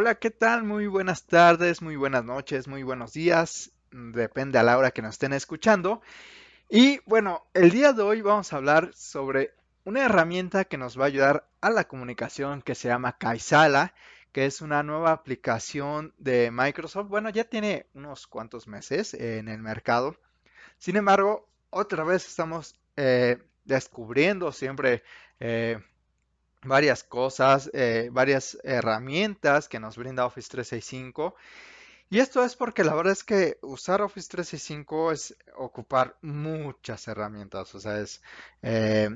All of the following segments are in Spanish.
Hola, ¿qué tal? Muy buenas tardes, muy buenas noches, muy buenos días. Depende a la hora que nos estén escuchando. Y bueno, el día de hoy vamos a hablar sobre una herramienta que nos va a ayudar a la comunicación que se llama Kaisala, que es una nueva aplicación de Microsoft. Bueno, ya tiene unos cuantos meses en el mercado. Sin embargo, otra vez estamos eh, descubriendo siempre eh, varias cosas, eh, varias herramientas que nos brinda Office 365. Y esto es porque la verdad es que usar Office 365 es ocupar muchas herramientas, o sea, es, eh,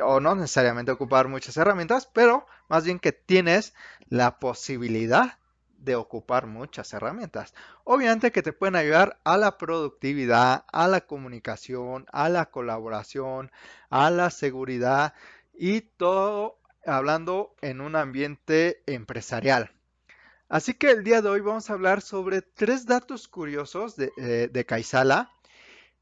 o no necesariamente ocupar muchas herramientas, pero más bien que tienes la posibilidad de ocupar muchas herramientas. Obviamente que te pueden ayudar a la productividad, a la comunicación, a la colaboración, a la seguridad y todo hablando en un ambiente empresarial. Así que el día de hoy vamos a hablar sobre tres datos curiosos de, eh, Kaisala.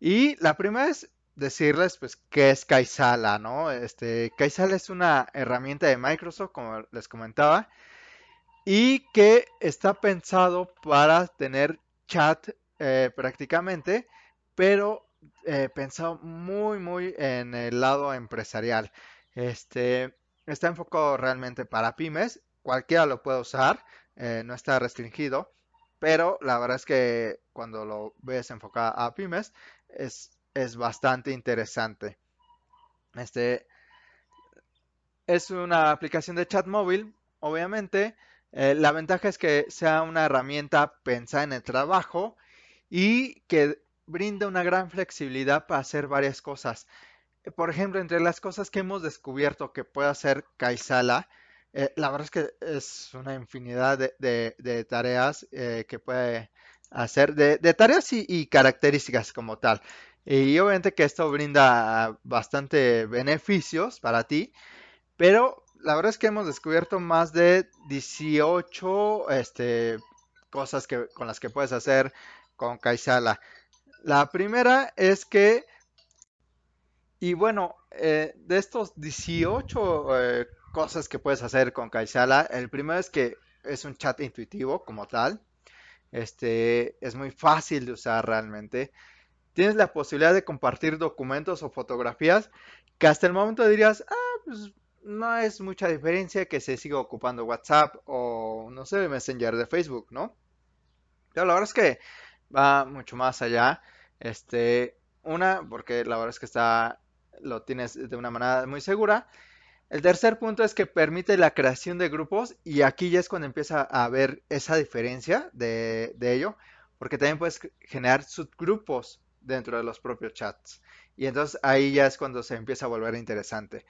Y la primera es decirles, pues, qué es Kaisala, ¿no? Este, Kaisala es una herramienta de Microsoft, como les comentaba, y que está pensado para tener chat eh, prácticamente, pero eh, pensado muy, muy en el lado empresarial. Este, está enfocado realmente para pymes, cualquiera lo puede usar, eh, no está restringido, pero la verdad es que cuando lo ves enfocado a pymes es, es bastante interesante. Este es una aplicación de chat móvil, obviamente. Eh, la ventaja es que sea una herramienta pensada en el trabajo y que brinda una gran flexibilidad para hacer varias cosas por ejemplo, entre las cosas que hemos descubierto que puede hacer Kaisala, eh, la verdad es que es una infinidad de, tareas eh, que puede hacer, de, tareas y, características como tal. Y obviamente que esto brinda bastante beneficios para ti, pero la verdad es que hemos descubierto más de 18 este, cosas que, con las que puedes hacer con Kaisala. La primera es que y bueno, eh, de estos 18 eh, cosas que puedes hacer con Kaisala, el primero es que es un chat intuitivo como tal. Este es muy fácil de usar realmente. Tienes la posibilidad de compartir documentos o fotografías que hasta el momento dirías, ah, pues no es mucha diferencia que se siga ocupando WhatsApp o no sé, Messenger de Facebook, ¿no? Pero la verdad es que va mucho más allá. Este, una, porque la verdad es que está lo tienes de una manera muy segura. El tercer punto es que permite la creación de grupos y aquí ya es cuando empieza a haber esa diferencia de, ello, porque también puedes generar subgrupos dentro de los propios chats. Y entonces ahí ya es cuando se empieza a volver interesante.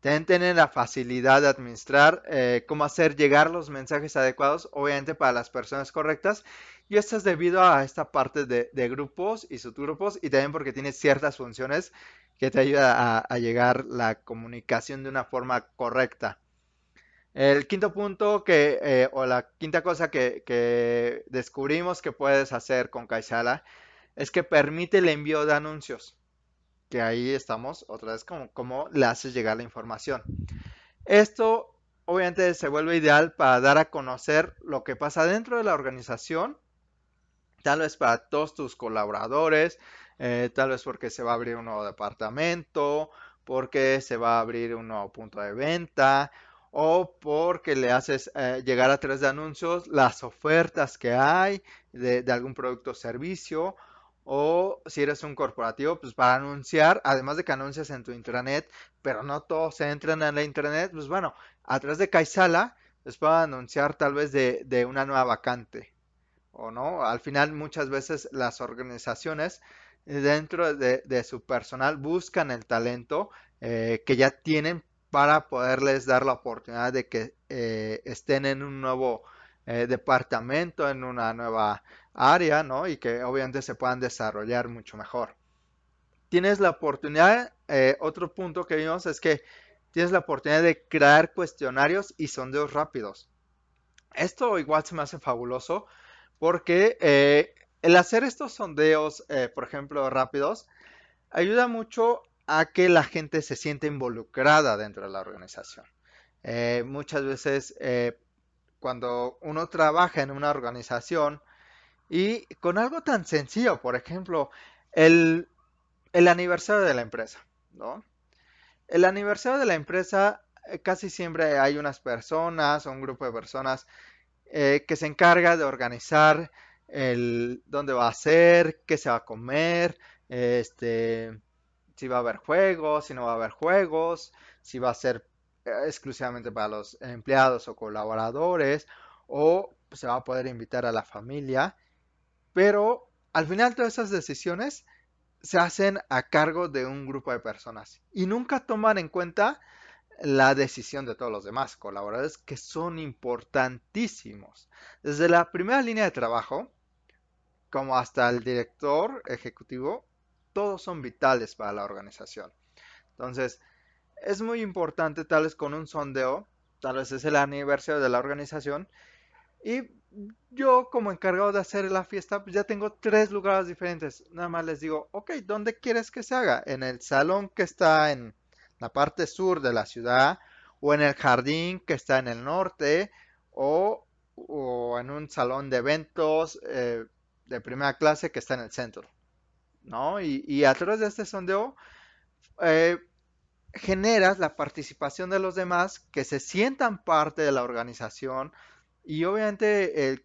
También tienen la facilidad de administrar eh, cómo hacer llegar los mensajes adecuados, obviamente para las personas correctas. Y esto es debido a esta parte de, de grupos y subgrupos y también porque tiene ciertas funciones que te ayuda a, llegar la comunicación de una forma correcta. El quinto punto que, eh, o la quinta cosa que, descubrimos que puedes hacer con Kaisala es que permite el envío de anuncios. Que ahí estamos, otra vez, como, como le haces llegar la información. Esto obviamente se vuelve ideal para dar a conocer lo que pasa dentro de la organización, tal vez para todos tus colaboradores, eh, tal vez porque se va a abrir un nuevo departamento, porque se va a abrir un nuevo punto de venta o porque le haces eh, llegar a través de anuncios las ofertas que hay de, algún producto o servicio o si eres un corporativo, pues para anunciar, además de que anuncias en tu intranet, pero no todos se entran en la intranet, pues bueno, a través de Kaisala les puedo anunciar tal vez de, de una nueva vacante o no. Al final muchas veces las organizaciones dentro de, su personal buscan el talento eh, que ya tienen para poderles dar la oportunidad de que eh, estén en un nuevo eh, departamento, en una nueva área, ¿no? Y que obviamente se puedan desarrollar mucho mejor. Tienes la oportunidad, otro punto que vimos es que tienes la oportunidad de crear cuestionarios y sondeos rápidos. Esto igual se me hace fabuloso porque el hacer estos sondeos, eh, por ejemplo, rápidos, ayuda mucho a que la gente se siente involucrada dentro de la organización. Eh, muchas veces, eh, cuando uno trabaja en una organización y con algo tan sencillo, por ejemplo, el, el aniversario de la empresa, ¿no? El aniversario de la empresa casi siempre hay unas personas o un grupo de personas que se encarga de organizar el dónde va a ser, qué se va a comer, este, si va a haber juegos, si no va a haber juegos, si va a ser eh, exclusivamente para los empleados o colaboradores, o se va a poder invitar a la familia. Pero al final todas esas decisiones se hacen a cargo de un grupo de personas y nunca toman en cuenta la decisión de todos los demás colaboradores que son importantísimos. Desde la primera línea de trabajo, como hasta el director ejecutivo, todos son vitales para la organización. Entonces, es muy importante, tal vez con un sondeo, tal vez es el aniversario de la organización, y yo como encargado de hacer la fiesta, pues ya tengo tres lugares diferentes. Nada más les digo, ok, ¿dónde quieres que se haga? ¿En el salón que está en la parte sur de la ciudad? ¿O en el jardín que está en el norte? ¿O, en un salón de eventos eh, de primera clase que está en el centro? ¿No? Y, a través de este sondeo, eh, generas la participación de los demás que se sientan parte de la organización y obviamente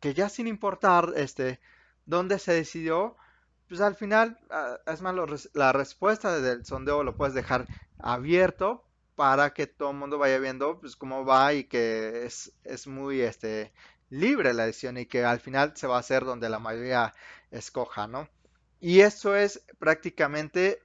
que ya sin importar este dónde se decidió, pues al final, es más, la respuesta del sondeo lo puedes dejar abierto para que todo el mundo vaya viendo pues cómo va y que es, es muy este libre la decisión y que al final se va a hacer donde la mayoría escoja, ¿no? Y eso es prácticamente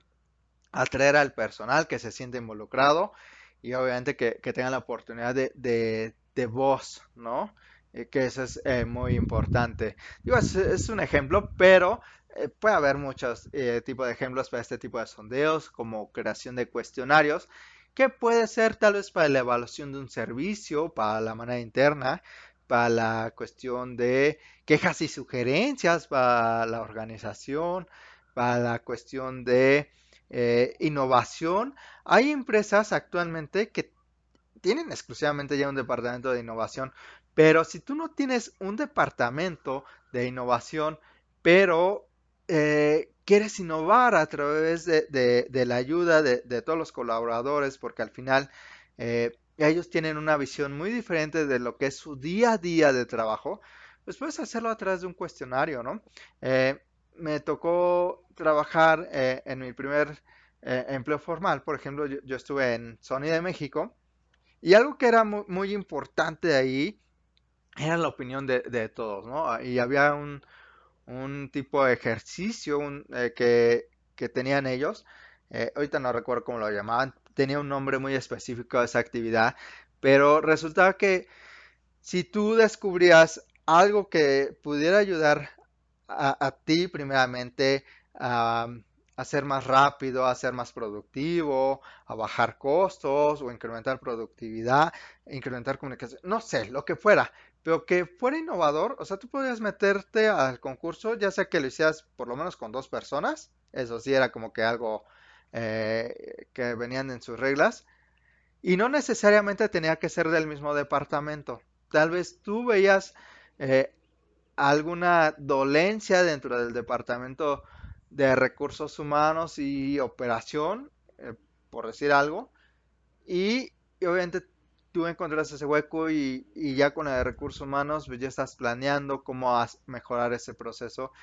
atraer al personal que se siente involucrado y obviamente que, tengan la oportunidad de, voz, ¿no? Eh, que eso es eh, muy importante. Digo, es, un ejemplo, pero eh, puede haber muchos tipos de ejemplos para este tipo de sondeos, como creación de cuestionarios, que puede ser tal vez para la evaluación de un servicio, para la manera interna, para la cuestión de quejas y sugerencias para la organización, para la cuestión de eh, innovación. Hay empresas actualmente que tienen exclusivamente ya un departamento de innovación, pero si tú no tienes un departamento de innovación, pero eh, quieres innovar a través de, la ayuda de, todos los colaboradores, porque al final eh, ellos tienen una visión muy diferente de lo que es su día a día de trabajo, pues puedes hacerlo a través de un cuestionario, ¿no? me tocó trabajar eh, en mi primer eh, empleo formal. Por ejemplo, yo, estuve en Sony de México y algo que era muy, importante ahí era la opinión de, todos, ¿no? Y había un, tipo de ejercicio eh, que, tenían ellos. ahorita no recuerdo cómo lo llamaban. Tenía un nombre muy específico de esa actividad. Pero resultaba que si tú descubrías algo que pudiera ayudar a, ti primeramente a, ser más rápido, a ser más productivo, a bajar costos o incrementar productividad, incrementar comunicación, no sé, lo que fuera, pero que fuera innovador, o sea, tú podías meterte al concurso, ya sea que lo hicieras por lo menos con dos personas, eso sí era como que algo eh, que venían en sus reglas, y no necesariamente tenía que ser del mismo departamento. Tal vez tú veías eh, alguna dolencia dentro del departamento de recursos humanos y operación, eh, por decir algo, y, obviamente tú encontrás ese hueco y, ya con el de recursos humanos pues ya estás planeando cómo mejorar ese proceso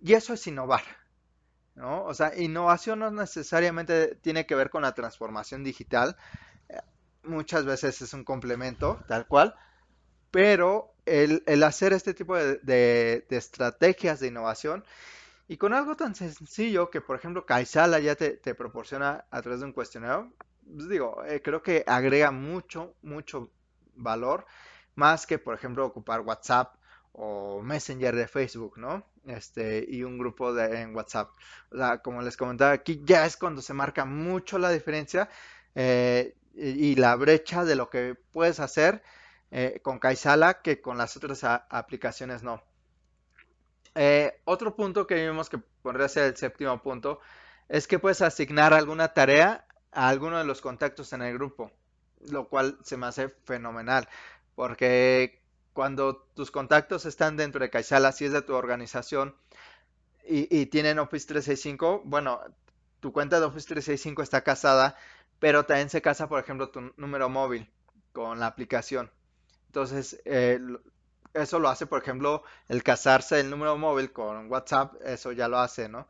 y eso es innovar. ¿No? O sea, innovación no necesariamente tiene que ver con la transformación digital, eh, muchas veces es un complemento, tal cual, pero el, hacer este tipo de, estrategias de innovación y con algo tan sencillo que, por ejemplo, Kaisala ya te, proporciona a través de un cuestionario, pues digo, eh, creo que agrega mucho, mucho valor, más que, por ejemplo, ocupar WhatsApp o Messenger de Facebook, ¿no? Este, y un grupo de, en WhatsApp. O sea, como les comentaba, aquí ya es cuando se marca mucho la diferencia eh, y la brecha de lo que puedes hacer eh, con Kaisala que con las otras aplicaciones no. Eh, otro punto que vimos que podría ser el séptimo punto es que puedes asignar alguna tarea a alguno de los contactos en el grupo, lo cual se me hace fenomenal. porque cuando tus contactos están dentro de Kaisala, si es de tu organización y, tienen Office 365, bueno, tu cuenta de Office 365 está casada, pero también se casa, por ejemplo, tu número móvil con la aplicación. Entonces, eh, eso lo hace, por ejemplo, el casarse el número móvil con WhatsApp, eso ya lo hace, ¿no?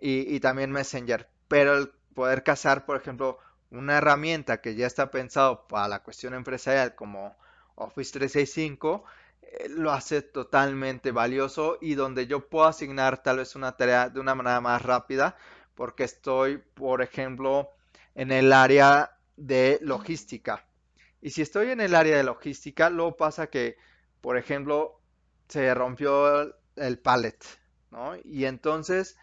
Y, y también Messenger. Pero el poder casar, por ejemplo, una herramienta que ya está pensado para la cuestión empresarial como Office 365 eh, lo hace totalmente valioso y donde yo puedo asignar tal vez una tarea de una manera más rápida porque estoy, por ejemplo, en el área de logística. Y si estoy en el área de logística, luego pasa que, por ejemplo, se rompió el pallet, ¿no? Y entonces,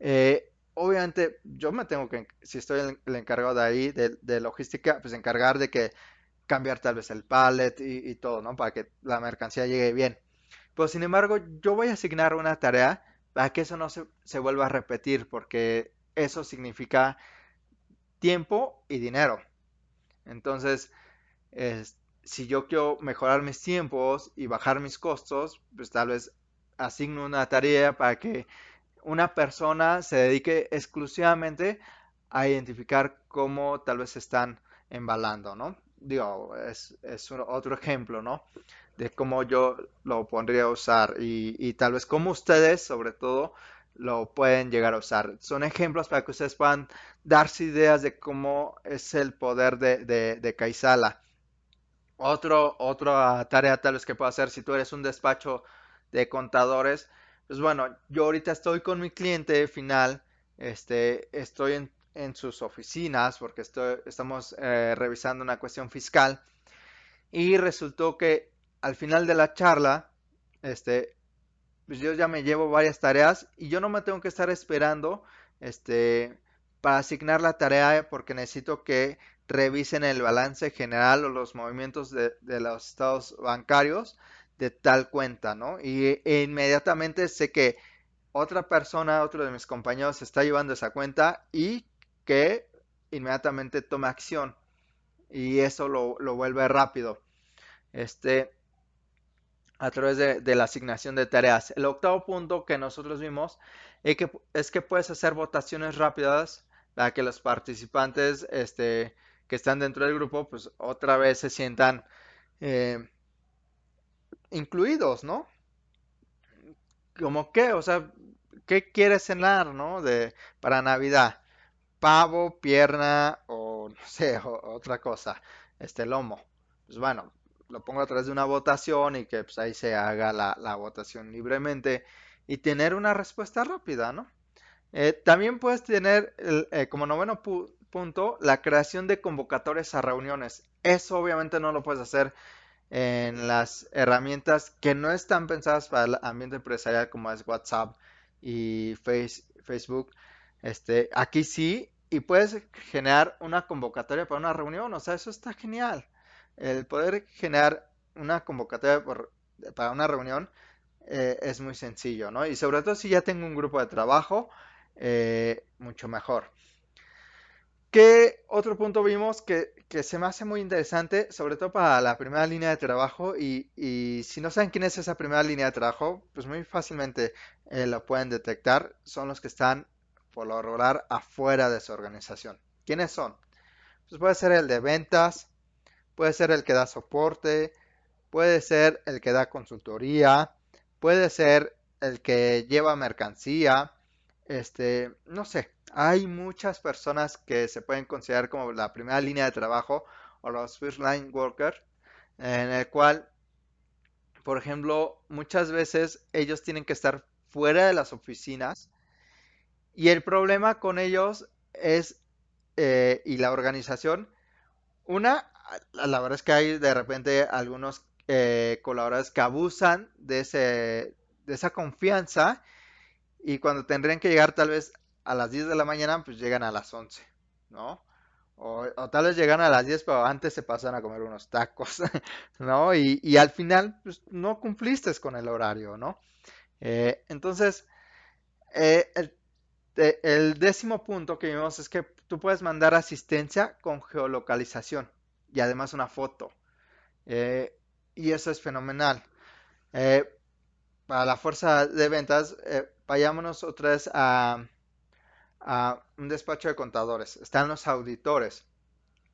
eh, obviamente, yo me tengo que, si estoy el, encargado de ahí, de, de, logística, pues encargar de que cambiar tal vez el pallet y, todo, ¿no? Para que la mercancía llegue bien. Pero sin embargo, yo voy a asignar una tarea para que eso no se, vuelva a repetir, porque eso significa tiempo y dinero. Entonces, si yo quiero mejorar mis tiempos y bajar mis costos, pues tal vez asigno una tarea para que una persona se dedique exclusivamente a identificar cómo tal vez están embalando, ¿no? Digo, es, otro ejemplo, ¿no? De cómo yo lo pondría a usar y, tal vez cómo ustedes, sobre todo, lo pueden llegar a usar. Son ejemplos para que ustedes puedan darse ideas de cómo es el poder de, de, Kaisala. Otro, otra tarea tal vez que puedo hacer si tú eres un despacho de contadores, pues bueno, yo ahorita estoy con mi cliente final, este, estoy en en sus oficinas porque estamos eh, revisando una cuestión fiscal y resultó que al final de la charla, este, pues yo ya me llevo varias tareas y yo no me tengo que estar esperando, este, para asignar la tarea porque necesito que revisen el balance general o los movimientos de, los estados bancarios de tal cuenta, ¿no? Y e inmediatamente sé que otra persona, otro de mis compañeros está llevando esa cuenta y que inmediatamente tome acción y eso lo, vuelve rápido. Este, a través de, la asignación de tareas. El octavo punto que nosotros vimos es que, es que puedes hacer votaciones rápidas para que los participantes este, que están dentro del grupo, pues otra vez se sientan eh, incluidos, ¿no? Como que, o sea, ¿qué quieres cenar, no? De, para Navidad pavo, pierna o no sé, otra cosa, este lomo. Pues bueno, lo pongo a través de una votación y que pues, ahí se haga la, votación libremente y tener una respuesta rápida, ¿no? Eh, también puedes tener eh, como noveno punto la creación de convocatorias a reuniones. Eso obviamente no lo puedes hacer en las herramientas que no están pensadas para el ambiente empresarial como es WhatsApp y Facebook. Este, aquí sí, y puedes generar una convocatoria para una reunión, o sea, eso está genial. El poder generar una convocatoria para una reunión eh, es muy sencillo, ¿no? Y sobre todo si ya tengo un grupo de trabajo, eh, mucho mejor. ¿Qué otro punto vimos que, se me hace muy interesante, sobre todo para la primera línea de trabajo? Y, si no saben quién es esa primera línea de trabajo, pues muy fácilmente eh, lo pueden detectar. Son los que están por lo regular afuera de su organización. ¿Quiénes son? Pues puede ser el de ventas, puede ser el que da soporte, puede ser el que da consultoría, puede ser el que lleva mercancía, este, no sé, hay muchas personas que se pueden considerar como la primera línea de trabajo o los first line workers, en el cual, por ejemplo, muchas veces ellos tienen que estar fuera de las oficinas y el problema con ellos es, eh, y la organización, una, la verdad es que hay de repente algunos eh, colaboradores que abusan de, ese, de esa confianza y cuando tendrían que llegar tal vez a las 10 de la mañana, pues llegan a las 11, ¿no? O, tal vez llegan a las 10, pero antes se pasan a comer unos tacos, ¿no? Y, al final, pues no cumpliste con el horario, ¿no? Eh, entonces, el el décimo punto que vimos es que tú puedes mandar asistencia con geolocalización y además una foto. Eh, y eso es fenomenal. Eh, para la fuerza de ventas, eh, vayámonos otra vez a, un despacho de contadores. Están los auditores.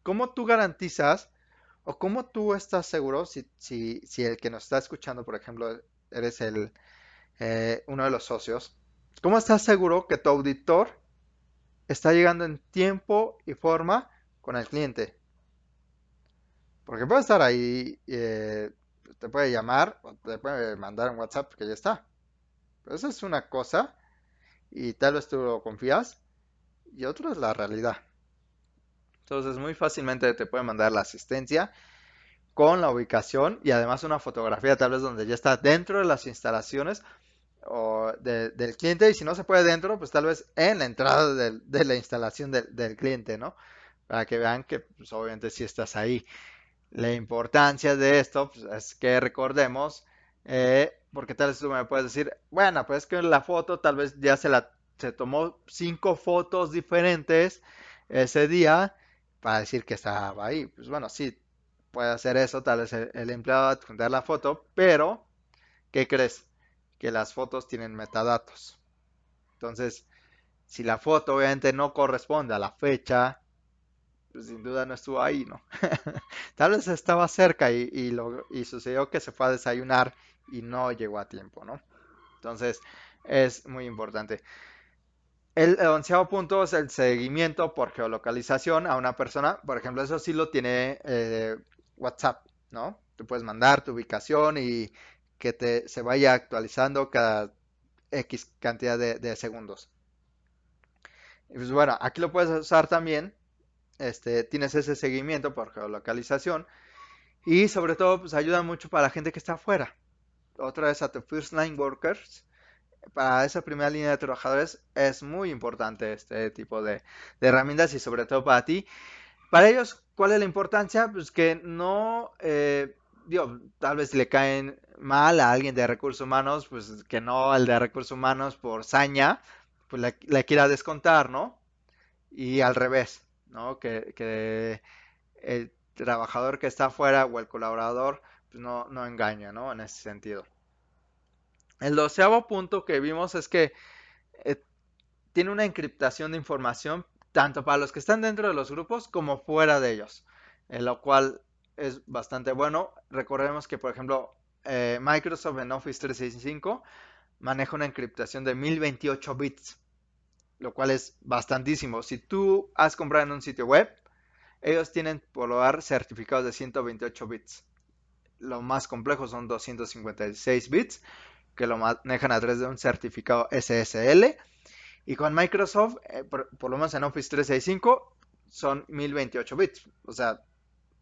¿Cómo tú garantizas o cómo tú estás seguro si, si, el que nos está escuchando, por ejemplo, eres el, uno de los socios, ¿cómo estás seguro que tu auditor está llegando en tiempo y forma con el cliente? Porque puede estar ahí, eh, te puede llamar o te puede mandar un WhatsApp que ya está. Pero eso es una cosa y tal vez tú lo confías y otro es la realidad. Entonces muy fácilmente te puede mandar la asistencia con la ubicación y además una fotografía tal vez donde ya está dentro de las instalaciones o del cliente y si no se puede dentro, pues tal vez en la entrada de, la instalación del cliente, ¿no? Para que vean que pues, obviamente si estás ahí. La importancia de esto pues, es que recordemos, eh, porque tal vez tú me puedes decir, bueno, pues que la foto tal vez ya se la se tomó cinco fotos diferentes ese día para decir que estaba ahí. Pues bueno, sí, puede hacer eso, tal vez el, el empleado adjuntar la foto, pero ¿qué crees? Que las fotos tienen metadatos. Entonces, si la foto obviamente no corresponde a la fecha, pues, sin duda no estuvo ahí, ¿no? Tal vez estaba cerca y, lo, y sucedió que se fue a desayunar y no llegó a tiempo, ¿no? Entonces, es muy importante. El, onceavo punto es el seguimiento por geolocalización a una persona. Por ejemplo, eso sí lo tiene eh, WhatsApp, ¿no? Tú puedes mandar tu ubicación y que te, se vaya actualizando cada X cantidad de, segundos. Pues bueno, aquí lo puedes usar también este, tienes ese seguimiento por geolocalización y sobre todo pues ayuda mucho para la gente que está afuera. Otra vez a tu First Line Workers, para esa primera línea de trabajadores es muy importante este tipo de, herramientas y sobre todo para ti. Para ellos, ¿cuál es la importancia? Pues que no, eh, tal vez le caen mal a alguien de recursos humanos, pues que no el de recursos humanos por saña, pues le quiera descontar, ¿no? Y al revés. ¿no? Que, el trabajador que está afuera o el colaborador pues, no, no engaña, ¿no? En ese sentido. El doceavo punto que vimos es que eh, tiene una encriptación de información tanto para los que están dentro de los grupos como fuera de ellos, en lo cual es bastante bueno. Recordemos que, por ejemplo, eh, Microsoft en Office 365 maneja una encriptación de 1028 bits lo cual es bastantísimo. Si tú has comprado en un sitio web, ellos tienen por lo dar certificados de 128 bits. Lo más complejo son 256 bits, que lo manejan a través de un certificado SSL. Y con Microsoft, eh, por, lo menos en Office 365, son 1028 bits. O sea,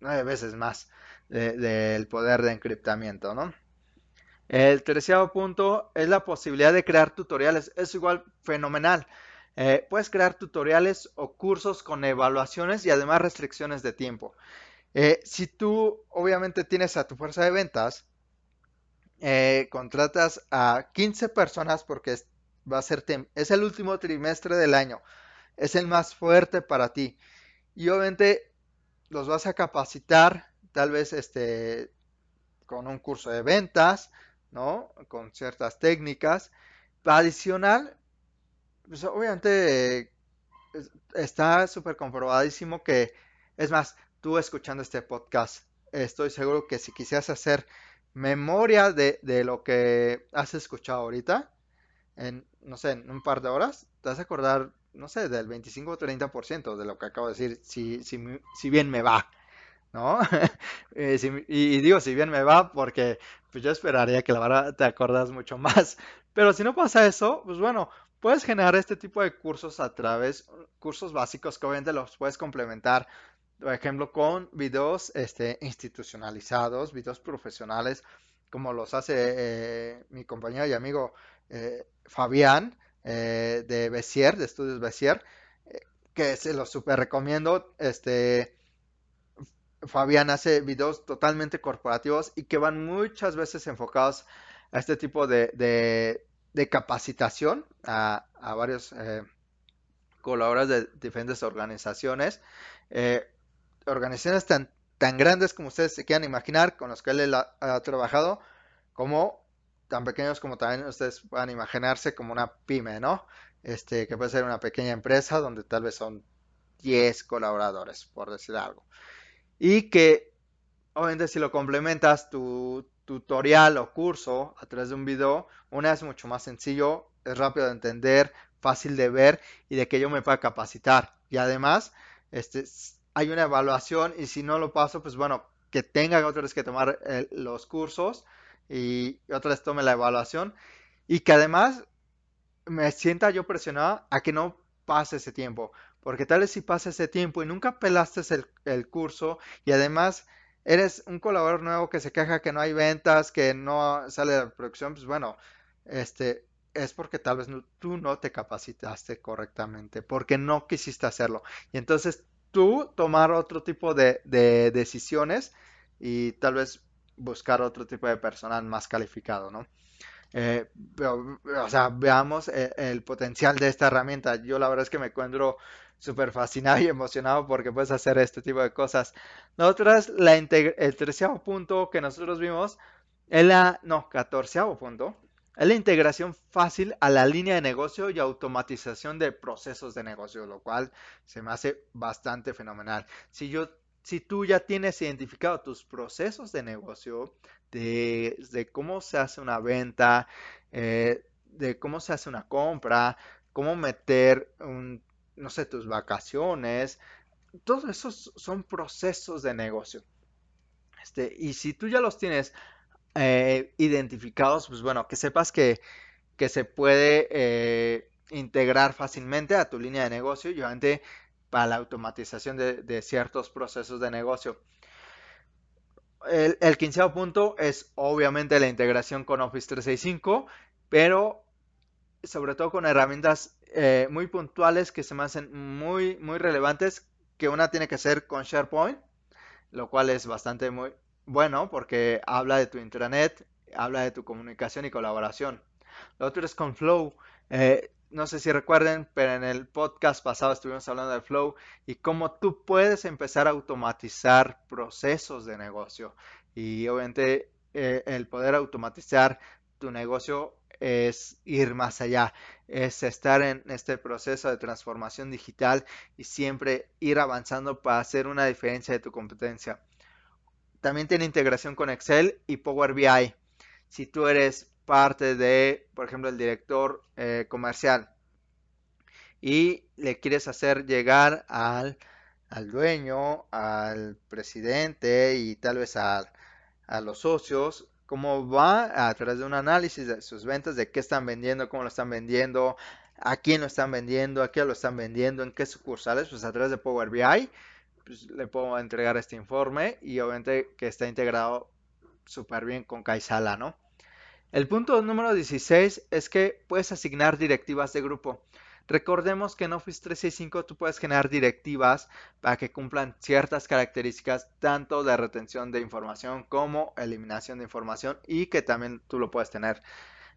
nueve veces más del poder de encriptamiento, ¿no? El tercer punto es la posibilidad de crear tutoriales. Es igual fenomenal. Eh, puedes crear tutoriales o cursos con evaluaciones y además restricciones de tiempo. Eh, si tú obviamente tienes a tu fuerza de ventas, eh, contratas a 15 personas porque va a ser es el último trimestre del año, es el más fuerte para ti y obviamente los vas a capacitar tal vez este con un curso de ventas, ¿no? Con ciertas técnicas. Adicional, pues obviamente está súper comprobadísimo que, es más, tú escuchando este podcast, estoy seguro que si quisieras hacer memoria de, lo que has escuchado ahorita, en, no sé, en un par de horas, te vas a acordar, no sé, del 25 o 30% de lo que acabo de decir, si, si, si bien me va, ¿no? Eh, y, digo, si bien me va, porque pues yo esperaría que la verdad te acordas mucho más. Pero si no pasa eso, pues bueno, puedes generar este tipo de cursos a través, cursos básicos que obviamente los puedes complementar, por ejemplo, con videos este, institucionalizados, videos profesionales, como los hace eh, mi compañero y amigo eh, Fabián eh, de Bessier, de Estudios Bessier, que se los super recomiendo. Este, Fabián hace videos totalmente corporativos y que van muchas veces enfocados a este tipo de, de capacitación a, varios eh, colaboradores de diferentes organizaciones. Eh, organizaciones tan tan grandes como ustedes se quieran imaginar, con los que él ha, trabajado, como tan pequeños como también ustedes puedan imaginarse como una pyme, ¿no? Este, que puede ser una pequeña empresa donde tal vez son 10 colaboradores, por decir algo. Y que, obviamente, si lo complementas tu tutorial o curso a través de un video, una es mucho más sencillo, es rápido de entender, fácil de ver y de que yo me pueda capacitar. Y además, este, hay una evaluación y si no lo paso, pues bueno, que tenga otra vez que tomar eh, los cursos y otra vez tome la evaluación y que además me sienta yo presionado a que no pase ese tiempo. Porque tal vez si pasa ese tiempo y nunca pelaste el, curso y además eres un colaborador nuevo que se queja que no hay ventas, que no sale de producción, pues bueno, este, es porque tal vez tú no te capacitaste correctamente, porque no quisiste hacerlo. Y entonces tú tomar otro tipo de, decisiones y tal vez buscar otro tipo de personal más calificado, ¿no? Eh, o sea, veamos el, el, potencial de esta herramienta. Yo la verdad es que me encuentro súper fascinado y emocionado porque puedes hacer este tipo de cosas. Nosotros, la el treceavo punto que nosotros vimos, es la, no, catorceavo punto, es la integración fácil a la línea de negocio y automatización de procesos de negocio, lo cual se me hace bastante fenomenal. Si yo, si tú ya tienes identificado tus procesos de negocio, de, cómo se hace una venta, eh, de cómo se hace una compra, cómo meter no sé, tus vacaciones, todos esos son procesos de negocio. Este, y si tú ya los tienes eh, identificados, pues bueno, que sepas que, se puede eh, integrar fácilmente a tu línea de negocio y obviamente la automatización de, ciertos procesos de negocio. El, el quinceavo punto es obviamente la integración con Office 365, pero sobre todo con herramientas eh, muy puntuales que se me hacen muy, muy relevantes, que una tiene que ser con SharePoint, lo cual es bastante muy, bueno, porque habla de tu intranet, habla de tu comunicación y colaboración. Lo otro es con Flow. Eh, no sé si recuerden, pero en el podcast pasado estuvimos hablando de Flow y cómo tú puedes empezar a automatizar procesos de negocio. Y obviamente eh, el poder automatizar tu negocio es ir más allá, es estar en este proceso de transformación digital y siempre ir avanzando para hacer una diferencia de tu competencia. También tiene integración con Excel y Power BI. Si tú eres parte de, por ejemplo, el director eh, comercial y le quieres hacer llegar al, dueño, al presidente y tal vez a, a los socios, cómo va a través de un análisis de sus ventas, de qué están vendiendo, cómo lo están vendiendo, a quién lo están vendiendo, a qué lo están vendiendo, en qué sucursales, pues a través de Power BI pues, le puedo entregar este informe y obviamente que está integrado súper bien con Kaisala, ¿no? El punto número 16 es que puedes asignar directivas de grupo. Recordemos que en Office 365 tú puedes generar directivas para que cumplan ciertas características tanto de retención de información como eliminación de información y que también tú lo puedes tener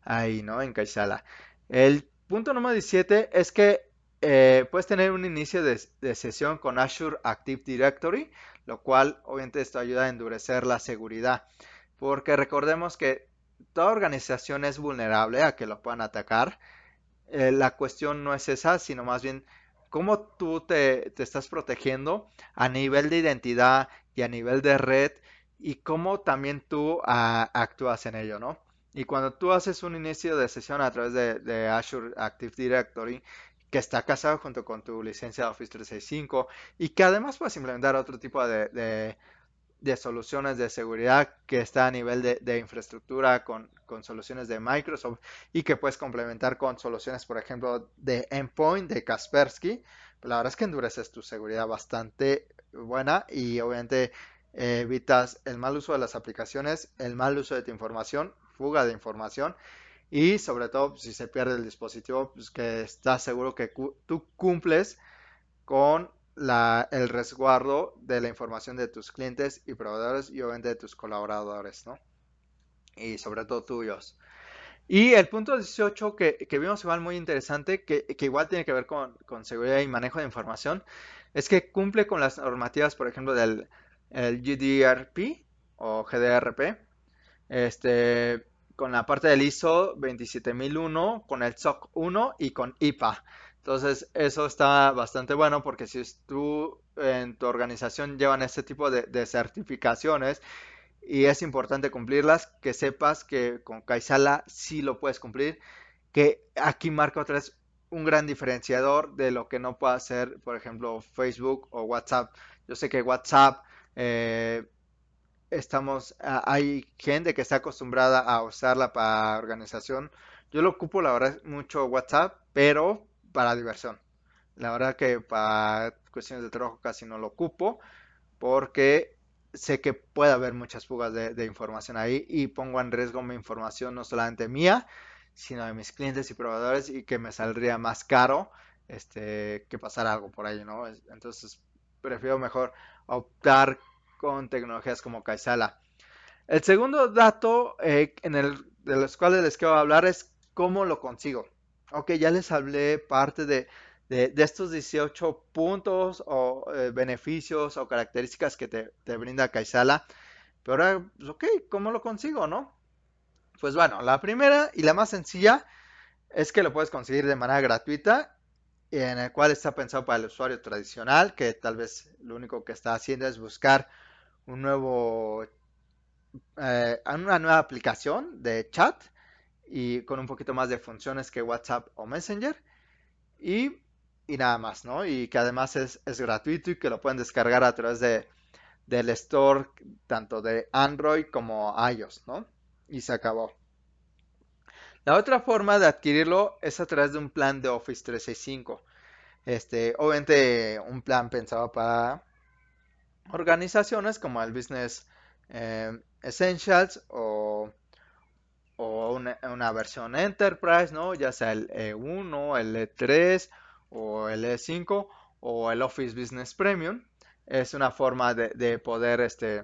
ahí, ¿no? En Kaisala. El punto número 17 es que eh, puedes tener un inicio de, sesión con Azure Active Directory, lo cual obviamente esto ayuda a endurecer la seguridad, porque recordemos que toda organización es vulnerable a que lo puedan atacar. Eh, la cuestión no es esa, sino más bien cómo tú te, estás protegiendo a nivel de identidad y a nivel de red y cómo también tú ah, actúas en ello, ¿no? Y cuando tú haces un inicio de sesión a través de Azure Active Directory, que está casado junto con tu licencia de Office 365 y que además puedes implementar otro tipo de, soluciones de seguridad que está a nivel de, infraestructura con, soluciones de Microsoft y que puedes complementar con soluciones, por ejemplo, de Endpoint de Kaspersky. La verdad es que endureces tu seguridad bastante buena y obviamente eh, evitas el mal uso de las aplicaciones, el mal uso de tu información, fuga de información y sobre todo pues, si se pierde el dispositivo, pues que estás seguro que tú cumples con el resguardo de la información de tus clientes y proveedores y obviamente de tus colaboradores, ¿no? Y sobre todo tuyos. Y el punto 18 que, vimos igual muy interesante, que, igual tiene que ver con, seguridad y manejo de información, es que cumple con las normativas, por ejemplo, del, el GDRP o GDRP, este, con la parte del ISO 27001, con el SOC 1 y con IPA. Entonces, eso está bastante bueno porque si tú en tu organización llevan este tipo de, certificaciones y es importante cumplirlas, que sepas que con Kaisala sí lo puedes cumplir, que aquí marca otra vez un gran diferenciador de lo que no puede hacer, por ejemplo, Facebook o WhatsApp. Yo sé que WhatsApp eh, estamos, hay gente que está acostumbrada a usarla para organización. Yo lo ocupo, la verdad, mucho WhatsApp, pero para diversión. La verdad que para cuestiones de trabajo casi no lo ocupo porque sé que puede haber muchas fugas de, información ahí y pongo en riesgo mi información no solamente mía, sino de mis clientes y proveedores y que me saldría más caro este, que pasar algo por ahí, ¿no? Entonces prefiero mejor optar con tecnologías como Kaisala. El segundo dato eh, en el, de los cuales les quiero hablar es cómo lo consigo. Ok, ya les hablé parte de, estos 18 puntos o eh, beneficios o características que te, brinda Kaisala. Pero ahora, pues, ok, ¿cómo lo consigo, no? Pues bueno, la primera y la más sencilla es que lo puedes conseguir de manera gratuita, en el cual está pensado para el usuario tradicional, que tal vez lo único que está haciendo es buscar un nuevo, eh, una nueva aplicación de chat y con un poquito más de funciones que WhatsApp o Messenger. Y, nada más, ¿no? Y que además es, gratuito y que lo pueden descargar a través de, del store tanto de Android como iOS, ¿no? Y se acabó. La otra forma de adquirirlo es a través de un plan de Office 365. Este, obviamente un plan pensado para organizaciones como el Business eh, Essentials o o una, versión Enterprise, ¿no? Ya sea el E1, el E3 o el E5 o el Office Business Premium. Es una forma de, poder este,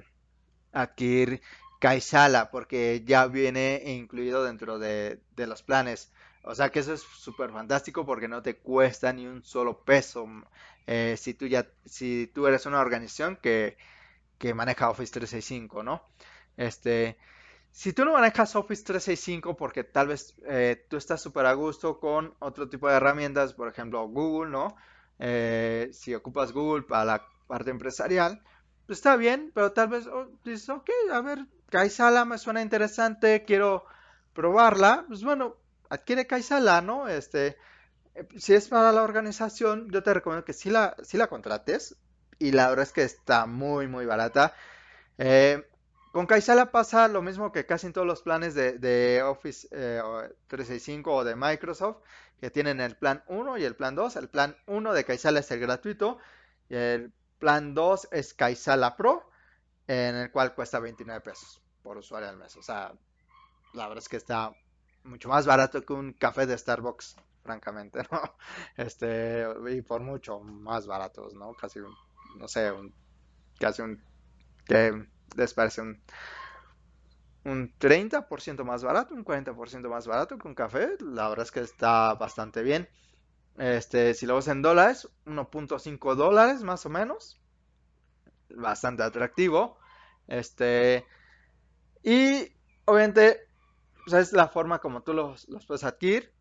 adquirir Kaisala porque ya viene incluido dentro de, los planes. O sea que eso es súper fantástico porque no te cuesta ni un solo peso. Eh, si, tú ya, si tú eres una organización que, que maneja Office 365, ¿no? Este, si tú no manejas Office 365 porque tal vez eh, tú estás súper a gusto con otro tipo de herramientas, por ejemplo Google, ¿no? Eh, si ocupas Google para la parte empresarial, pues está bien, pero tal vez oh, dices, ok, a ver, Kaisala me suena interesante, quiero probarla, pues bueno, adquiere Kaisala, ¿no? Este, eh, si es para la organización, yo te recomiendo que sí la, sí la contrates y la verdad es que está muy, muy barata. Eh, con Kaisala pasa lo mismo que casi en todos los planes de, Office 365 eh, o de Microsoft, que tienen el plan 1 y el plan 2. El plan 1 de Kaisala es el gratuito y el plan 2 es Kaisala Pro, en el cual cuesta 29 pesos por usuario al mes. O sea, la verdad es que está mucho más barato que un café de Starbucks, francamente, ¿no? Este, y por mucho más baratos, ¿no? Casi, no sé, un, casi un... les parece un, un 30% más barato, un 40% más barato que un café. La verdad es que está bastante bien. Este, si lo ves en dólares, 1.5 dólares más o menos. Bastante atractivo. Este, y obviamente, pues, es la forma como tú los, los puedes adquirir.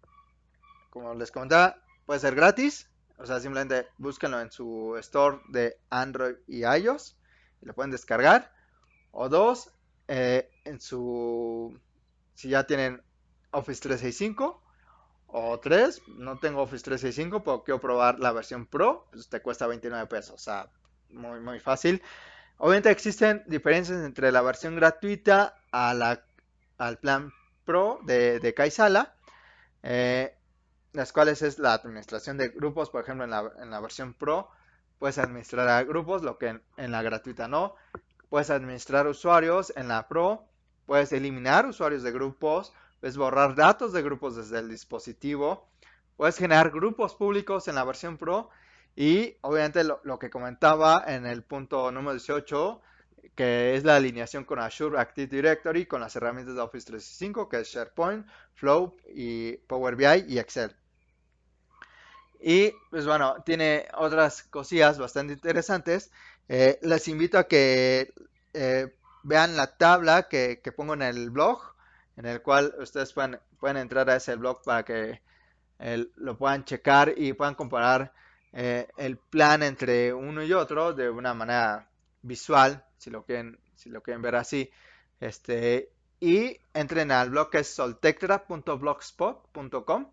Como les comentaba, puede ser gratis. O sea, simplemente búsquenlo en su store de Android y iOS. Y lo pueden descargar. O dos, eh, en su. Si ya tienen Office 365. O tres, no tengo Office 365, pero quiero probar la versión Pro. Pues te cuesta 29 pesos. O sea, muy, muy fácil. Obviamente existen diferencias entre la versión gratuita a la, al plan Pro de, de Kaisala. Eh, las cuales es la administración de grupos, por ejemplo, en la, en la versión Pro puedes administrar a grupos, lo que en la gratuita no. Puedes administrar usuarios en la Pro, puedes eliminar usuarios de grupos, puedes borrar datos de grupos desde el dispositivo, puedes generar grupos públicos en la versión Pro y obviamente lo, que comentaba en el punto número 18, que es la alineación con Azure Active Directory con las herramientas de Office 365, que es SharePoint, Flow y Power BI y Excel. Y pues bueno, tiene otras cosillas bastante interesantes Eh, les invito a que eh, vean la tabla que, pongo en el blog, en el cual ustedes pueden, entrar a ese blog para que lo puedan checar y puedan comparar el plan entre uno y otro de una manera visual, si lo quieren, si lo quieren ver así. Este, y entren al blog que es soltectra.blogspot.com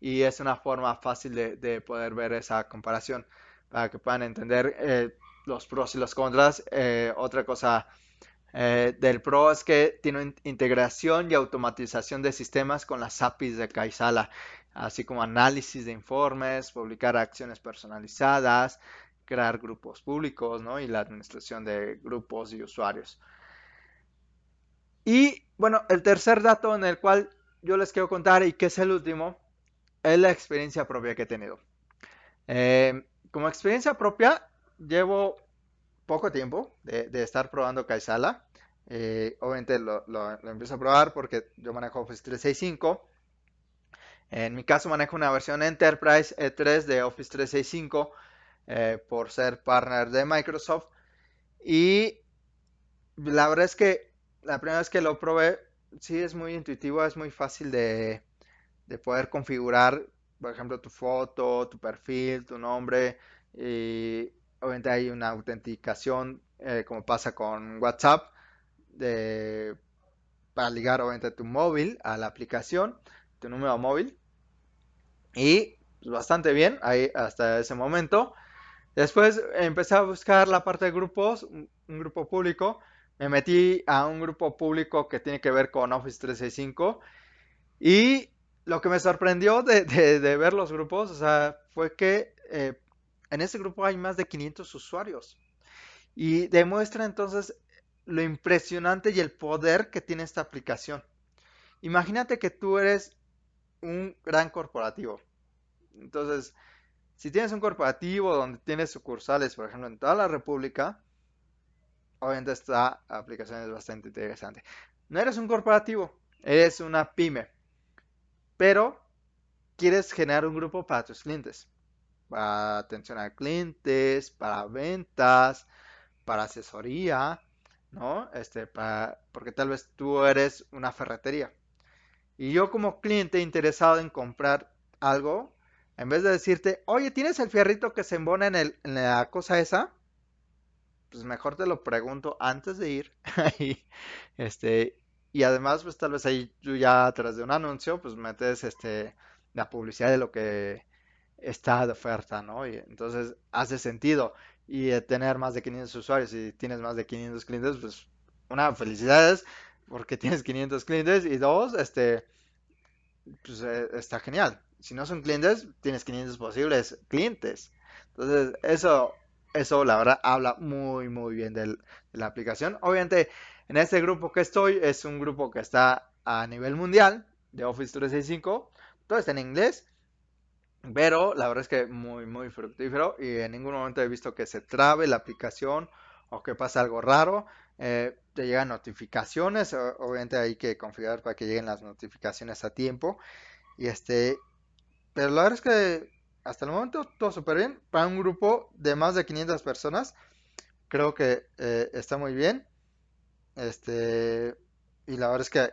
y es una forma fácil de, poder ver esa comparación para que puedan entender eh, los pros y los contras. Eh, otra cosa eh, del Pro es que tiene integración y automatización de sistemas con las APIs de Kaisala, así como análisis de informes, publicar acciones personalizadas, crear grupos públicos ¿no? y la administración de grupos y usuarios. Y bueno, el tercer dato en el cual yo les quiero contar y que es el último es la experiencia propia que he tenido. Eh, como experiencia propia, llevo poco tiempo de, estar probando Kaisala. Eh, obviamente lo, empiezo a probar porque yo manejo Office 365. En mi caso manejo una versión Enterprise E3 de Office 365 eh, por ser partner de Microsoft. Y la verdad es que la primera vez que lo probé, sí es muy intuitivo, es muy fácil de, de poder configurar, por ejemplo, tu foto, tu perfil, tu nombre. Y obviamente hay una autenticación, eh, como pasa con WhatsApp, de, para ligar obviamente tu móvil a la aplicación, tu número móvil. Y pues, bastante bien ahí hasta ese momento. Después empecé a buscar la parte de grupos, un grupo público. Me metí a un grupo público que tiene que ver con Office 365 y lo que me sorprendió de, ver los grupos, o sea, fue que eh, en ese grupo hay más de 500 usuarios. Y demuestra entonces lo impresionante y el poder que tiene esta aplicación. Imagínate que tú eres un gran corporativo. Entonces, si tienes un corporativo donde tienes sucursales, por ejemplo, en toda la República, obviamente esta aplicación es bastante interesante. No eres un corporativo, eres una pyme pero quieres generar un grupo para tus clientes, para atención a clientes, para ventas, para asesoría, ¿no? Este, para, porque tal vez tú eres una ferretería. Y yo como cliente interesado en comprar algo, en vez de decirte, oye, ¿tienes el fierrito que se embona en, la cosa esa? Pues mejor te lo pregunto antes de ir. este, y además, pues tal vez ahí tú ya tras de un anuncio, pues metes este, la publicidad de lo que está de oferta, ¿no? Y entonces hace sentido. Y tener más de 500 usuarios y tienes más de 500 clientes, pues una, felicidades porque tienes 500 clientes y dos, este, pues eh, está genial. Si no son clientes, tienes 500 posibles clientes. Entonces, eso, eso la verdad habla muy, muy bien de la aplicación. Obviamente, en este grupo que estoy es un grupo que está a nivel mundial de Office 365. Todo está en inglés. Pero la verdad es que muy, muy fructífero y en ningún momento he visto que se trabe la aplicación o que pase algo raro. Eh, te llegan notificaciones, obviamente hay que configurar para que lleguen las notificaciones a tiempo. Y este, pero la verdad es que hasta el momento todo súper bien. Para un grupo de más de 500 personas, creo que eh, está muy bien. Este, y la verdad es que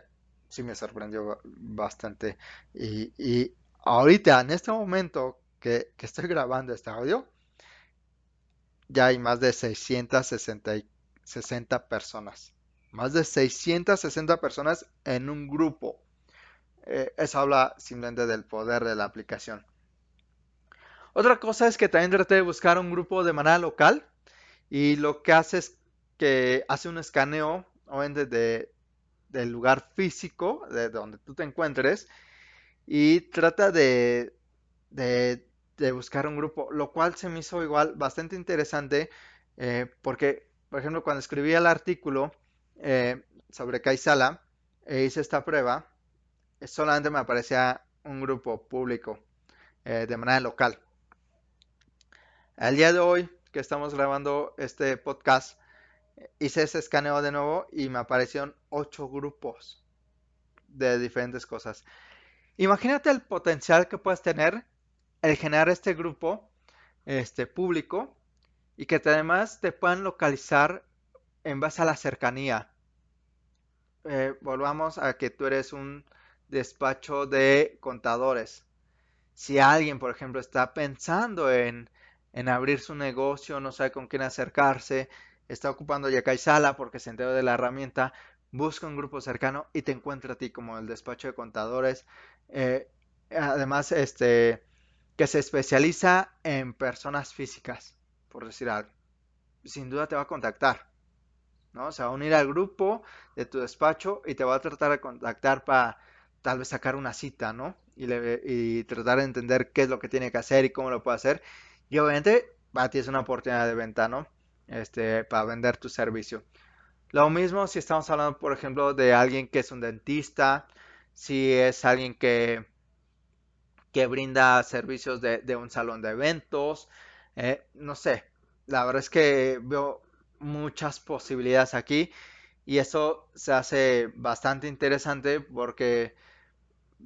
sí me sorprendió bastante. Y, ahorita, en este momento que, estoy grabando este audio, ya hay más de 660 personas. Más de 660 personas en un grupo. Eh, eso habla simplemente del poder de la aplicación. Otra cosa es que también traté de buscar un grupo de manera local y lo que hace es que hace un escaneo obviamente de, del lugar físico de donde tú te encuentres y trata de, de, buscar un grupo, lo cual se me hizo igual bastante interesante eh, porque, por ejemplo, cuando escribí el artículo eh, sobre Kaisala e hice esta prueba, solamente me aparecía un grupo público eh, de manera local. Al día de hoy que estamos grabando este podcast, hice ese escaneo de nuevo y me aparecieron ocho grupos de diferentes cosas. Imagínate el potencial que puedes tener el generar este grupo este público y que además te puedan localizar en base a la cercanía. Eh, volvamos a que tú eres un despacho de contadores. Si alguien, por ejemplo, está pensando en, abrir su negocio, no sabe con quién acercarse, está ocupando Yakai Sala porque se enteró de la herramienta, busca un grupo cercano y te encuentra a ti como el despacho de contadores. Eh, además, este, que se especializa en personas físicas, por decir algo. Sin duda te va a contactar. ¿no? Se va a unir al grupo de tu despacho y te va a tratar de contactar para tal vez sacar una cita, ¿no? Y, tratar de entender qué es lo que tiene que hacer y cómo lo puede hacer. Y obviamente para ti es una oportunidad de venta, ¿no? Este, para vender tu servicio. Lo mismo si estamos hablando, por ejemplo, de alguien que es un dentista, si es alguien que, que brinda servicios de, un salón de eventos, eh, no sé, la verdad es que veo muchas posibilidades aquí y eso se hace bastante interesante porque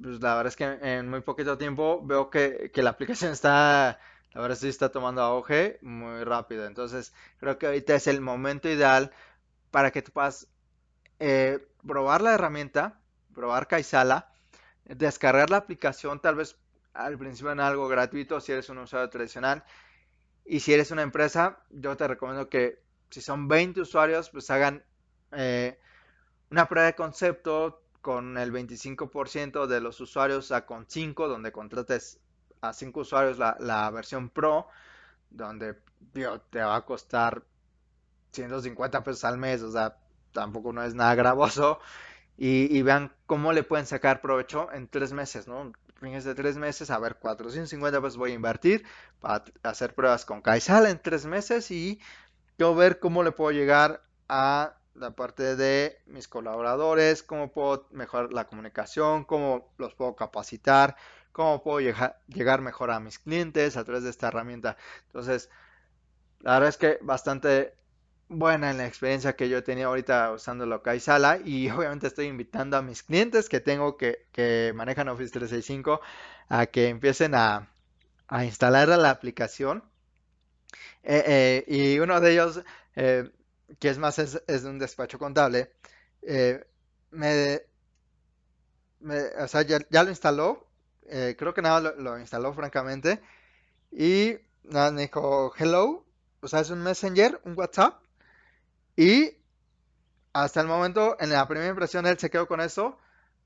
pues, la verdad es que en muy poquito tiempo veo que, la aplicación está, la verdad sí está tomando auge muy rápido. Entonces creo que ahorita es el momento ideal para que tú puedas eh, probar la herramienta, probar Kaisala, descargar la aplicación tal vez al principio en algo gratuito si eres un usuario tradicional. Y si eres una empresa, yo te recomiendo que si son 20 usuarios, pues hagan eh, una prueba de concepto con el 25% de los usuarios a con 5, donde contrates a 5 usuarios la, versión Pro, donde te va a costar 150 pesos al mes, o sea, tampoco no es nada gravoso. Y, vean cómo le pueden sacar provecho en tres meses, ¿no? Fines de tres meses, a ver, 450 pesos voy a invertir para hacer pruebas con Kaisal en tres meses y yo ver cómo le puedo llegar a la parte de mis colaboradores, cómo puedo mejorar la comunicación, cómo los puedo capacitar, cómo puedo llegar mejor a mis clientes a través de esta herramienta. Entonces, la verdad es que bastante buena en la experiencia que yo tenido ahorita usando Lokai Sala y obviamente estoy invitando a mis clientes que tengo que, que manejan Office 365 a que empiecen a, a instalar la aplicación. Eh, eh, y uno de ellos, eh, que es más, es, de un despacho contable, me, o sea, ya, lo instaló, creo que nada lo, instaló francamente, y nada, me dijo, hello, o sea, es un messenger, un WhatsApp, y hasta el momento, en la primera impresión, él se quedó con eso,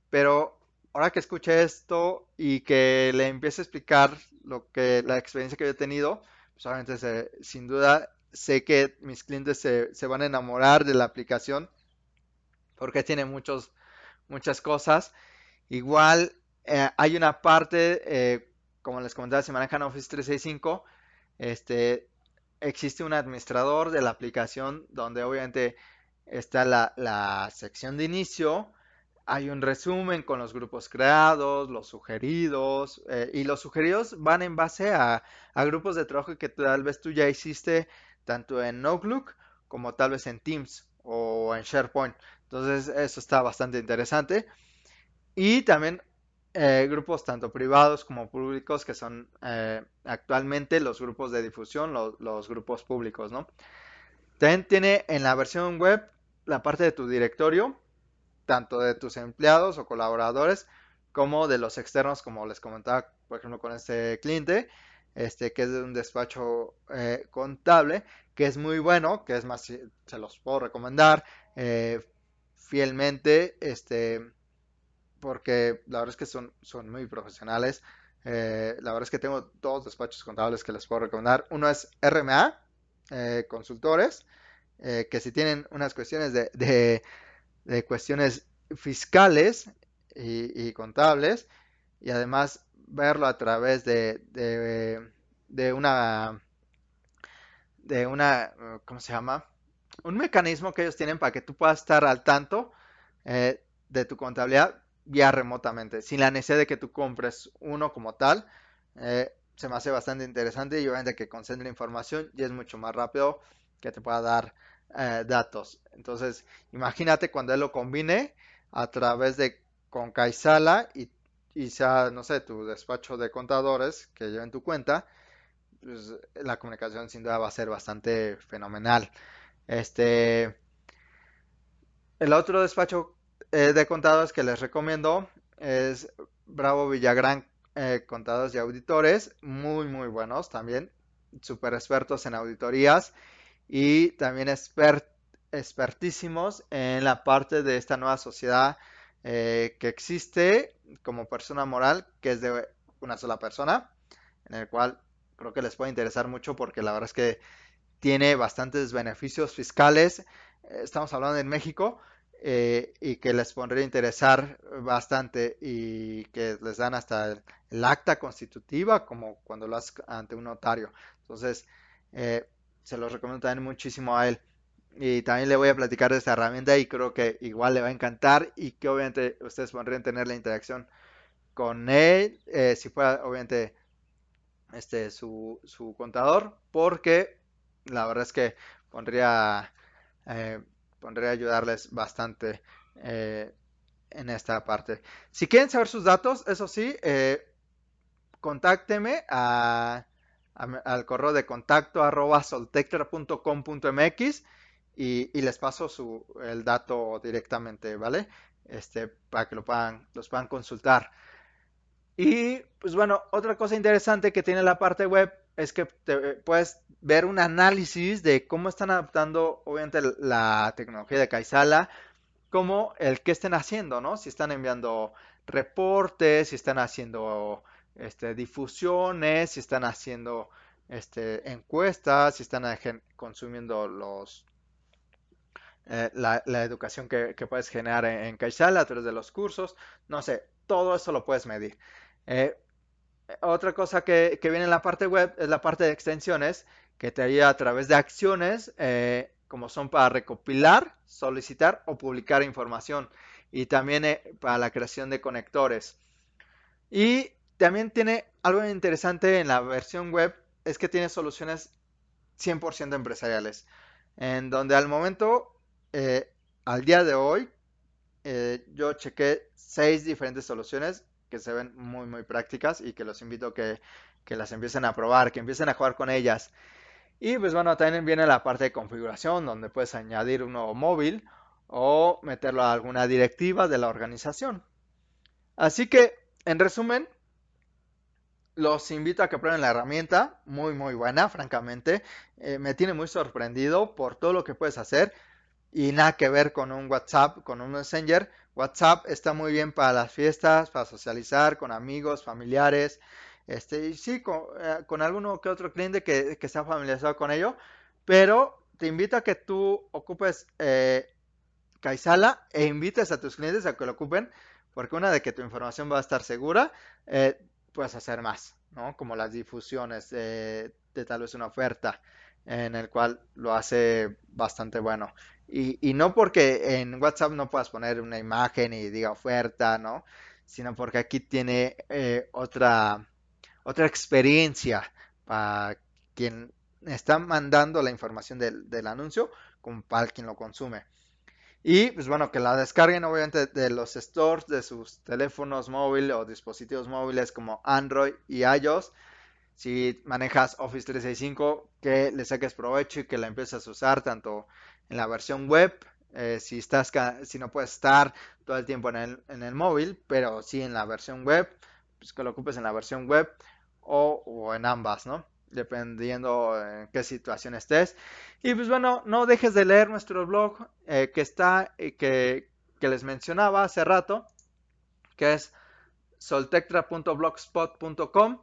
pero ahora que escuché esto y que le empiece a explicar lo que la experiencia que yo he tenido, solamente sin duda sé que mis clientes se, van a enamorar de la aplicación porque tiene muchos, muchas cosas. Igual eh, hay una parte, eh, como les comentaba, si manejan Office 365, este, existe un administrador de la aplicación donde obviamente está la, la sección de inicio, hay un resumen con los grupos creados, los sugeridos, eh, y los sugeridos van en base a, grupos de trabajo que tal vez tú ya hiciste tanto en Outlook como tal vez en Teams o en SharePoint. Entonces eso está bastante interesante. Y también eh, grupos tanto privados como públicos que son eh, actualmente los grupos de difusión, los grupos públicos, ¿no? También tiene en la versión web la parte de tu directorio tanto de tus empleados o colaboradores como de los externos, como les comentaba, por ejemplo, con este cliente, este, que es de un despacho eh, contable, que es muy bueno, que es más, se los puedo recomendar fielmente, este, porque la verdad es que son, son muy profesionales. Eh, la verdad es que tengo dos despachos contables que les puedo recomendar. Uno es RMA, consultores, que si tienen unas cuestiones de de cuestiones fiscales y, contables y además verlo a través de, de, una de una ¿cómo se llama? un mecanismo que ellos tienen para que tú puedas estar al tanto eh, de tu contabilidad ya remotamente sin la necesidad de que tú compres uno como tal eh, se me hace bastante interesante y obviamente que concentre información y es mucho más rápido que te pueda dar eh, datos. Entonces, imagínate cuando él lo combine a través de con Kaisala y, y sea, no sé, tu despacho de contadores que lleven tu cuenta, pues, la comunicación sin duda va a ser bastante fenomenal. Este, el otro despacho eh, de contados que les recomiendo es Bravo Villagrán eh, Contados y Auditores, muy muy buenos también, súper expertos en auditorías y también expertísimos en la parte de esta nueva sociedad eh, que existe como persona moral, que es de una sola persona, en el cual creo que les puede interesar mucho porque la verdad es que tiene bastantes beneficios fiscales. Estamos hablando en México eh, y que les podría interesar bastante y que les dan hasta el, acta constitutiva como cuando lo haces ante un notario. Entonces, se los recomiendo también muchísimo a él. Y también le voy a platicar de esta herramienta y creo que igual le va a encantar y que obviamente ustedes podrían tener la interacción con él, eh, si fuera obviamente este su, su, contador, porque la verdad es que pondría, eh, pondría ayudarles bastante eh, en esta parte. Si quieren saber sus datos, eso sí, contácteme a al correo de contacto arroba y, y, les paso su, el dato directamente, ¿vale? Este, para que lo puedan, los puedan consultar. Y pues bueno, otra cosa interesante que tiene la parte web es que te, puedes ver un análisis de cómo están adaptando, obviamente, la tecnología de Kaisala, como el que estén haciendo, ¿no? Si están enviando reportes, si están haciendo este, difusiones, si están haciendo este, encuestas, si están consumiendo los, eh, la, educación que, puedes generar en, en a través de los cursos, no sé, todo eso lo puedes medir. Eh, otra cosa que, viene en la parte web es la parte de extensiones, que te ayuda a través de acciones, eh, como son para recopilar, solicitar o publicar información, y también para la creación de conectores. Y también tiene algo interesante en la versión web, es que tiene soluciones 100% empresariales, en donde al momento, eh, al día de hoy, eh, yo chequé seis diferentes soluciones que se ven muy, muy prácticas y que los invito a que, que las empiecen a probar, que empiecen a jugar con ellas. Y pues bueno, también viene la parte de configuración, donde puedes añadir un nuevo móvil o meterlo a alguna directiva de la organización. Así que, en resumen, los invito a que prueben la herramienta, muy muy buena, francamente. Eh, me tiene muy sorprendido por todo lo que puedes hacer y nada que ver con un WhatsApp, con un Messenger. WhatsApp está muy bien para las fiestas, para socializar con amigos, familiares. Este, y sí, con, eh, alguno que otro cliente que, que está familiarizado con ello, pero te invito a que tú ocupes eh, Kaisala e invites a tus clientes a que lo ocupen, porque una de que tu información va a estar segura, eh, puedes hacer más, ¿no? Como las difusiones de, tal vez una oferta en el cual lo hace bastante bueno. Y, no porque en WhatsApp no puedas poner una imagen y diga oferta, ¿no? Sino porque aquí tiene eh, otra, otra experiencia para quien está mandando la información del, del anuncio como para quien lo consume. Y pues bueno, que la descarguen obviamente de los stores de sus teléfonos móviles o dispositivos móviles como Android y iOS. Si manejas Office 365, que le saques provecho y que la empieces a usar tanto en la versión web, eh, si, estás, si no puedes estar todo el tiempo en el, móvil, pero sí en la versión web, pues que lo ocupes en la versión web o, en ambas, ¿no? dependiendo en qué situación estés. Y pues bueno, no dejes de leer nuestro blog eh, que está, y que, que, les mencionaba hace rato, que es soltectra.blogspot.com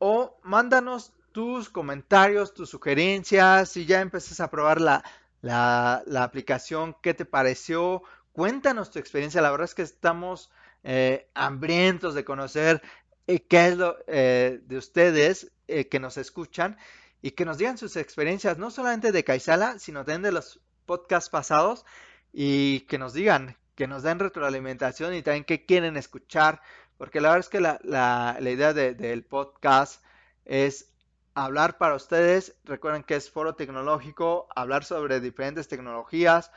o mándanos tus comentarios, tus sugerencias, si ya empezaste a probar la, la, aplicación, qué te pareció, cuéntanos tu experiencia, la verdad es que estamos eh, hambrientos de conocer eh, qué es lo de ustedes eh, que nos escuchan y que nos digan sus experiencias, no solamente de Kaisala, sino también de los podcasts pasados y que nos digan, que nos den retroalimentación y también qué quieren escuchar, porque la verdad es que la, la, idea del podcast es hablar para ustedes, recuerden que es foro tecnológico, hablar sobre diferentes tecnologías,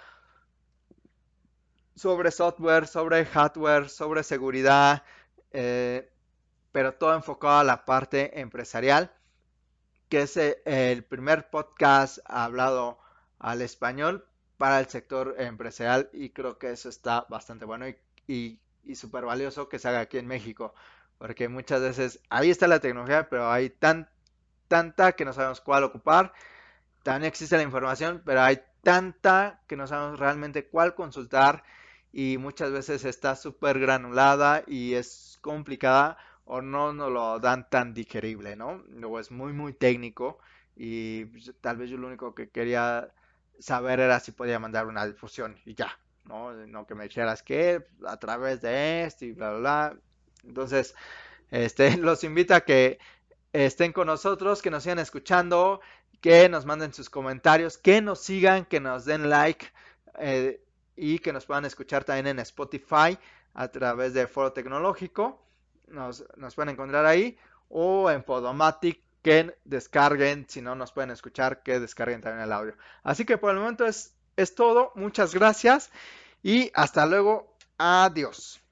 sobre software, sobre hardware, sobre seguridad, eh, pero todo enfocado a la parte empresarial, que es eh, el primer podcast hablado al español para el sector empresarial y creo que eso está bastante bueno y, súper valioso que se haga aquí en México, porque muchas veces ahí está la tecnología, pero hay tan, tanta que no sabemos cuál ocupar, también existe la información, pero hay tanta que no sabemos realmente cuál consultar y muchas veces está súper granulada y es complicada o no nos lo dan tan digerible, ¿no? Luego es muy, muy técnico y pues, tal vez yo lo único que quería saber era si podía mandar una difusión y ya, ¿no? Que me dijeras que a través de esto y bla, bla, bla. Entonces, este, los invito a que estén con nosotros, que nos sigan escuchando, que nos manden sus comentarios, que nos sigan, que nos den like eh, y que nos puedan escuchar también en Spotify a través de Foro Tecnológico. Nos, nos pueden encontrar ahí o en Podomatic que descarguen, si no nos pueden escuchar, que descarguen también el audio. Así que por el momento es, es todo. Muchas gracias y hasta luego. Adiós.